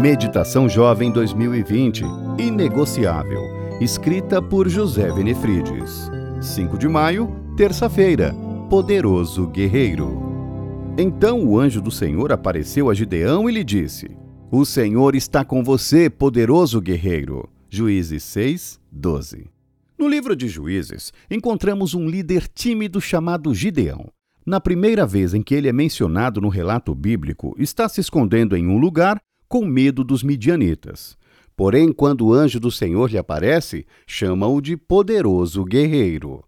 Meditação Jovem 2020 Inegociável. Escrita por José Benefrides. 5 de maio, terça-feira. Poderoso Guerreiro. Então o anjo do Senhor apareceu a Gideão e lhe disse: O Senhor está com você, poderoso guerreiro. Juízes 6, 12. No livro de Juízes, encontramos um líder tímido chamado Gideão. Na primeira vez em que ele é mencionado no relato bíblico, está se escondendo em um lugar com medo dos midianitas. Porém, quando o anjo do Senhor lhe aparece, chama-o de poderoso guerreiro.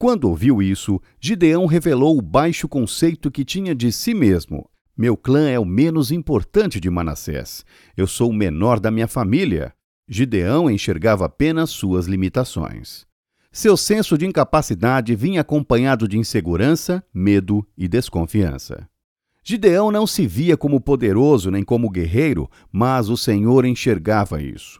Quando ouviu isso, Gideão revelou o baixo conceito que tinha de si mesmo. Meu clã é o menos importante de Manassés. Eu sou o menor da minha família. Gideão enxergava apenas suas limitações. Seu senso de incapacidade vinha acompanhado de insegurança, medo e desconfiança. Gideão não se via como poderoso nem como guerreiro, mas o Senhor enxergava isso.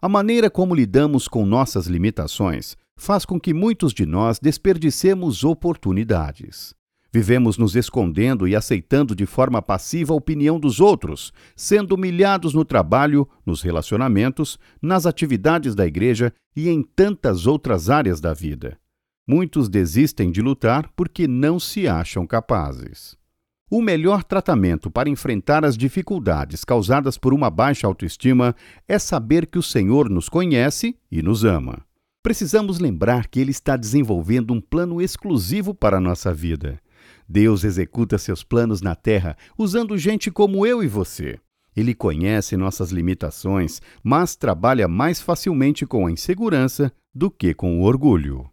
A maneira como lidamos com nossas limitações faz com que muitos de nós desperdicemos oportunidades. Vivemos nos escondendo e aceitando de forma passiva a opinião dos outros, sendo humilhados no trabalho, nos relacionamentos, nas atividades da igreja e em tantas outras áreas da vida. Muitos desistem de lutar porque não se acham capazes. O melhor tratamento para enfrentar as dificuldades causadas por uma baixa autoestima é saber que o Senhor nos conhece e nos ama. Precisamos lembrar que Ele está desenvolvendo um plano exclusivo para a nossa vida. Deus executa seus planos na terra usando gente como eu e você. Ele conhece nossas limitações, mas trabalha mais facilmente com a insegurança do que com o orgulho.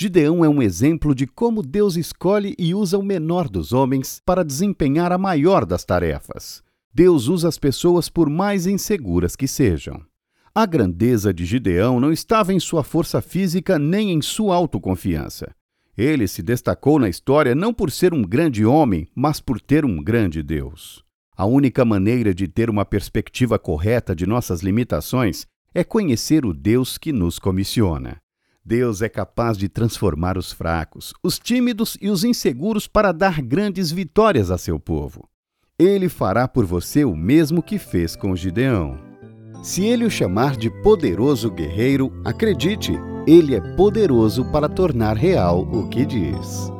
Gideão é um exemplo de como Deus escolhe e usa o menor dos homens para desempenhar a maior das tarefas. Deus usa as pessoas por mais inseguras que sejam. A grandeza de Gideão não estava em sua força física nem em sua autoconfiança. Ele se destacou na história não por ser um grande homem, mas por ter um grande Deus. A única maneira de ter uma perspectiva correta de nossas limitações é conhecer o Deus que nos comissiona. Deus é capaz de transformar os fracos, os tímidos e os inseguros para dar grandes vitórias a seu povo. Ele fará por você o mesmo que fez com Gideão. Se ele o chamar de poderoso guerreiro, acredite, ele é poderoso para tornar real o que diz.